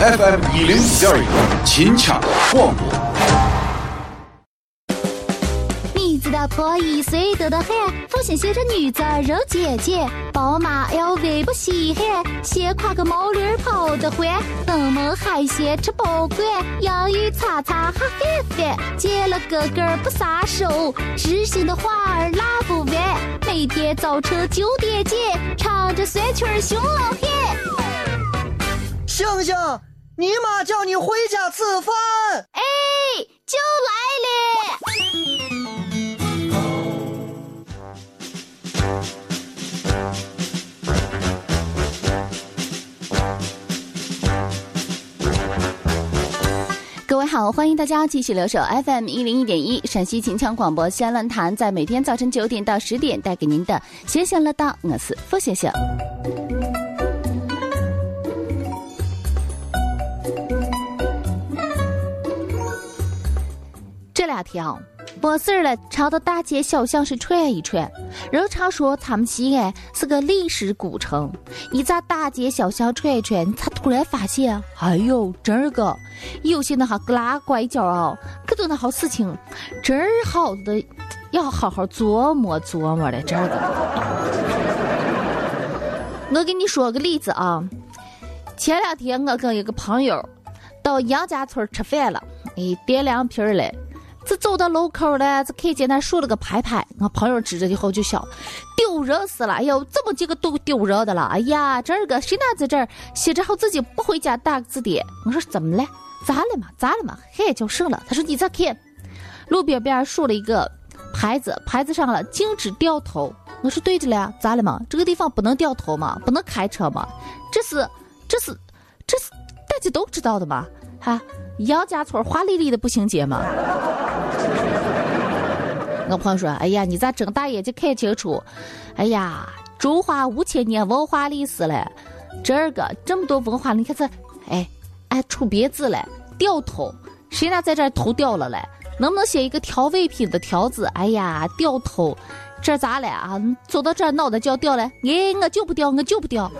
FM 一零一点一，秦腔广播。大婆一岁多得很，父亲写着女子肉姐姐，宝马 LV 不稀罕，先挎个毛驴跑得欢，登门海鲜吃饱惯，洋芋擦擦哈饭饭，见了哥哥不撒手，知心的话儿拉不完，每天早晨九点见，唱着酸曲儿熊老汉。星星，你妈叫你回家吃饭。哎，就来了。各位好，欢迎大家继续留守 FM 一零一点一陕西秦腔广播西安论坛，在每天早晨九点到十点带给您的闲闲乐道，我是付先生。这两天啊。没事了，常到大街小巷是串一串。人常说咱们西安是个历史古城，你在大街小巷串一串，才突然发现，哎呦，这个有些那哈旮旯拐角啊，可多那好事情，真好的，要好好琢磨琢磨的这个。我给你说个例子啊，前两天我跟一个朋友到杨家村吃饭了，哎，点凉皮儿嘞。这走到路口了，这看见那竖了个牌牌，我朋友指着以后就笑，丢人死了！哎呦，这么几个都丢人的了！哎呀，这个谁拿在这儿写着好自己不回家打字的？我说怎么了？咋了嘛？咋了嘛？嗨，叫什了？他说你再看，路边边竖了一个牌子，牌子上了禁止掉头。我说对着了，咋了嘛？这个地方不能掉头嘛？不能开车嘛？这是，这是，这是大家都知道的嘛？哈，杨家村华丽丽的步行街嘛。我朋友说：“哎呀，你咋睁大眼睛看清楚？哎呀，中华五千年文化历史嘞，这个这么多文化，你看这，哎，哎出别字嘞，掉头，谁拿在这头掉了嘞？能不能写一个调味品的调字？哎呀，掉头，这咋了啊？走到这脑袋就要掉了？哎，我就不掉，我就不掉。”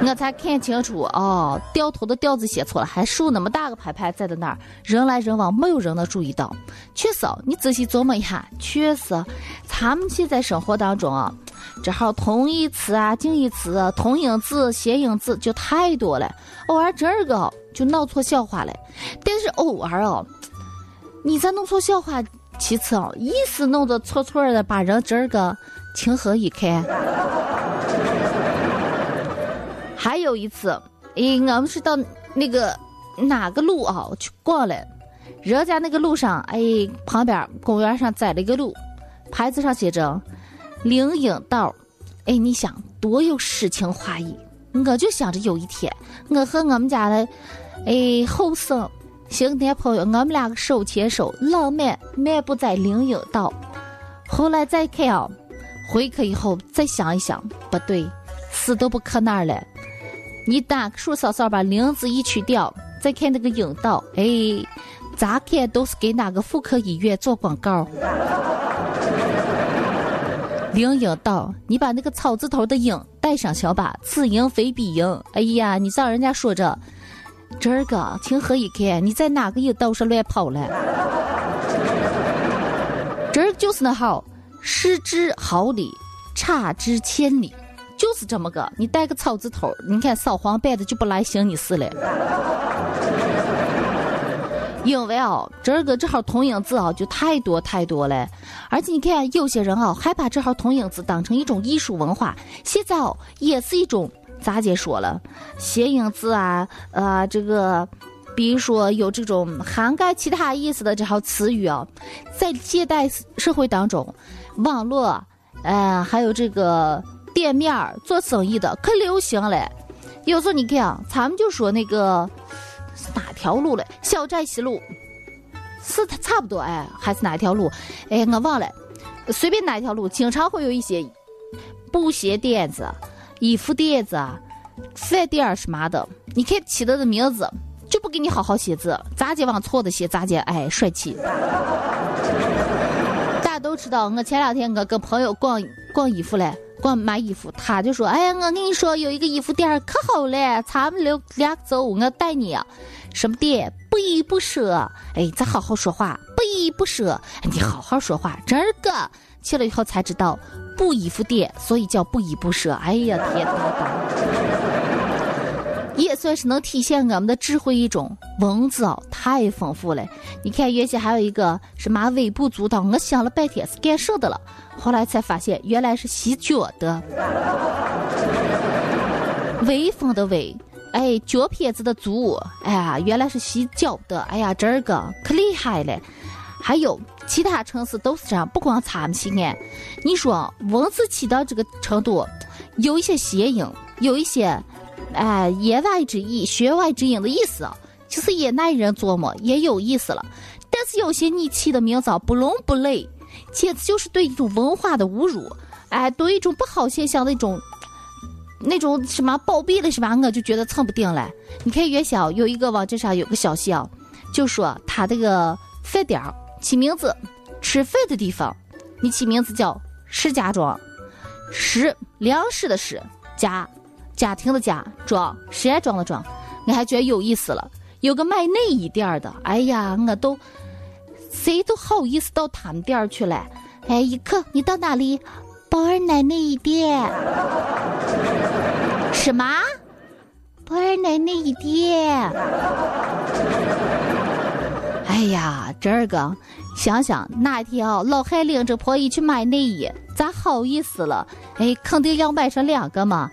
我才看清楚哦，掉头的掉字写错了，还竖那么大个牌牌在的那儿，人来人往，没有人能注意到。确实，你仔细琢磨一下，确实，咱们现在生活当中啊，这号同义词啊、近义词、同音字、谐音字就太多了，偶尔这个就闹错笑话了。但是偶尔哦，你再弄错笑话，其次哦，意思弄得错错的，把人这个情何以堪？还有一次，诶，我们是到那个哪个路啊去逛了，人家那个路上，哎，旁边公园上栽了一个路，牌子上写着“灵隐道”，哎，你想多有诗情画意。我就想着有一天，我和我们家的哎后生新男朋友，我们两个手牵手，浪漫漫步在灵隐道。后来再看啊，回去以后再想一想，不对，死都不可那儿了。你打个竖扫扫把“铃”字一去掉，再看那个引道，哎，咋看都是给哪个妇科医院做广告。铃引道，你把那个草字头的“引”带上行吧？此迎非彼迎。哎呀，你让人家说着，今儿个情何以堪？你在哪个引道上乱跑了？今儿就是那好，失之毫厘，差之千里。就是这么个，你带个草字头，你看扫黄办的就不来寻你事了。因为啊，这个这号同音字啊就太多太多了，而且你看有些人啊还把这号同音字当成一种艺术文化，现在哦也是一种咋解说了，谐音字啊，呃，这个，比如说有这种涵盖其他意思的这号词语啊，在现代社会当中，网络，呃，还有这个。店面儿做生意的可流行了，有时候你看啊，咱们就说那个是哪条路了？小寨西路，是它差不多哎，还是哪一条路？哎，我忘了，随便哪一条路，经常会有一些布鞋店子、衣服店子、饭店儿什么的。你看起的的名字，就不给你好好写字，咋接往错的写，咋接哎帅气。大家都知道，我前两天我跟朋友逛逛衣服嘞。光买衣服，他就说：“哎呀，我跟你说，有一个衣服店可好了，咱们俩俩走，我带你啊。什么店？不依不舍。哎，咱好好说话，不依不舍。你好好说话，这个去了以后才知道，布衣服店，所以叫不依不舍。哎呀，天大的！也算是能体现我们的智慧一种文字哦，太丰富了。你看原先还有一个什么微不足道，我想了半天是干什的了，后来才发现原来是洗脚的。微风的微，哎，脚撇子的足，哎呀，原来是洗脚的。哎呀，这个可厉害了。还有其他城市都是这样，不光咱们西安。你说文字起到这个程度，有一些谐音，有一些。哎，言外之意，弦外之音的意思，就是也耐人琢磨，也有意思了。但是有些你起的名字不伦不类，简直就是对一种文化的侮辱。哎，对一种不好现象的一种，那种什么暴毙了是吧？我就觉得蹭不定了。你看元宵有一个网站上有个消息啊，就说他这个饭点起名字，吃饭的地方，你起名字叫石家庄，石粮食的石家。家庭的家，庄石家庄的庄，我还觉得有意思了。有个卖内衣店的，哎呀，我都谁都好意思到他们店儿去嘞。哎，一克你到哪里？宝儿奶内衣店。什么？宝儿奶内衣店。哎呀，这个想想哪天啊，老汉领着婆姨去买内衣，咋好意思了？哎，肯定要买上两个嘛。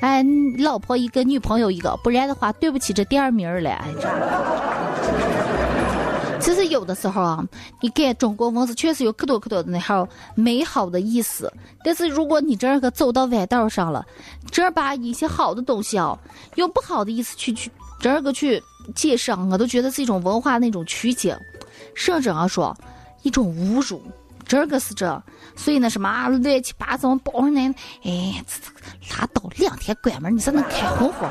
哎，老婆一个，女朋友一个，不然的话，对不起这店名了。哎，其实有的时候啊，你看中国文字确实有可多可多的那号美好的意思，但是如果你这个走到歪道上了，这把一些好的东西啊，用不好的意思去去这个去介绍，我都觉得是一种文化那种曲解，甚至啊说一种侮辱。这个是这，所以那什么乱七八糟包上那，哎，拉倒，两天关门，你才能开红火。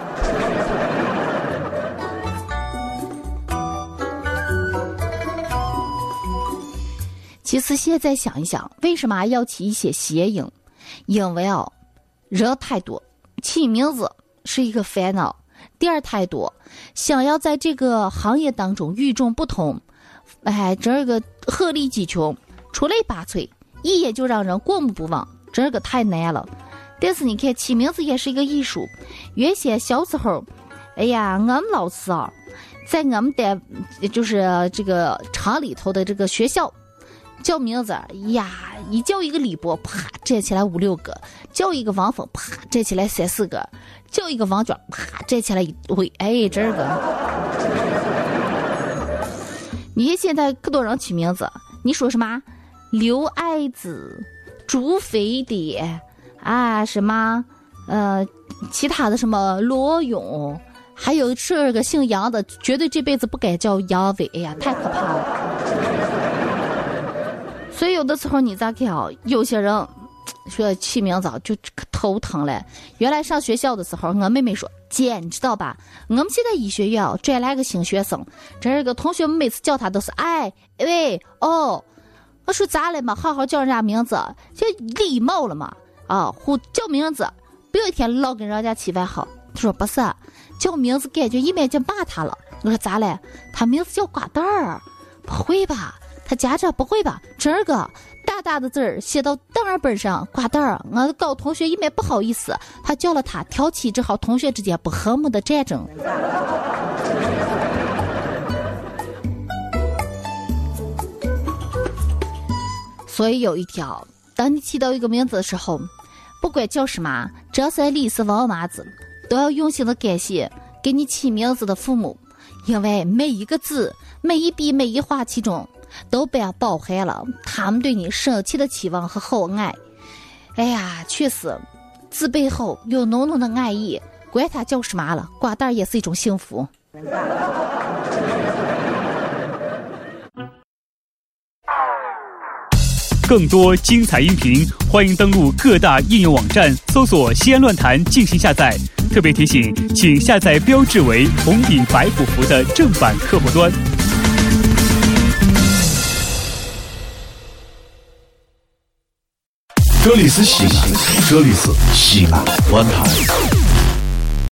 其实现在想一想，为什么要起一些谐音？因为啊，人太多，起名字是一个烦恼；店儿太多，想要在这个行业当中与众不同，哎，这个鹤立鸡群。出类拔萃，一眼就让人过目不忘，这个太难了。但是你看，起名字也是一个艺术。原先小时候，哎呀，我们老师啊，在我们单就是这个厂里头的这个学校叫名字呀，一叫一个李博，啪站起来五六个；叫一个王峰，啪站起来三四个；叫一个王娟，啪站起来一回。哎，这个，你看现在可多人起名字，你说什么？刘爱子、朱飞蝶啊，什么呃，其他的什么罗勇，还有这个姓杨的，绝对这辈子不该叫杨伟。哎呀，太可怕了！所以有的时候你咋看啊？有些人说起名字就可头疼了。原来上学校的时候，我妹妹说：“姐，你知道吧？我们现在医学院转来个新学生，这个同学们每次叫他都是哎喂哦。”我说咋了嘛？好好叫人家名字，就礼貌了嘛。啊，呼叫名字，不要一天老跟人家起外号。他说不是，叫名字感觉一面就骂他了。我说咋了？他名字叫瓜蛋儿，不会吧？他家长不会吧？这个大大的字儿写到档案本上，瓜蛋儿。我高同学一面不好意思，他叫了他，挑起这好同学之间不和睦的战争。所以有一条，当你起到一个名字的时候，不管叫什么，张三李四王麻子，都要用心的感谢给你起名字的父母，因为每一个字、每一笔、每一画其中，都被包含了他们对你深切的期望和厚爱。哎呀，确实，字背后有浓浓的爱意，管他叫什么了，瓜蛋也是一种幸福。更多精彩音频，欢迎登录各大应用网站搜索“西安论坛”进行下载。特别提醒，请下载标志为红底白虎符的正版客户端。这里是西安，这里是西安论坛。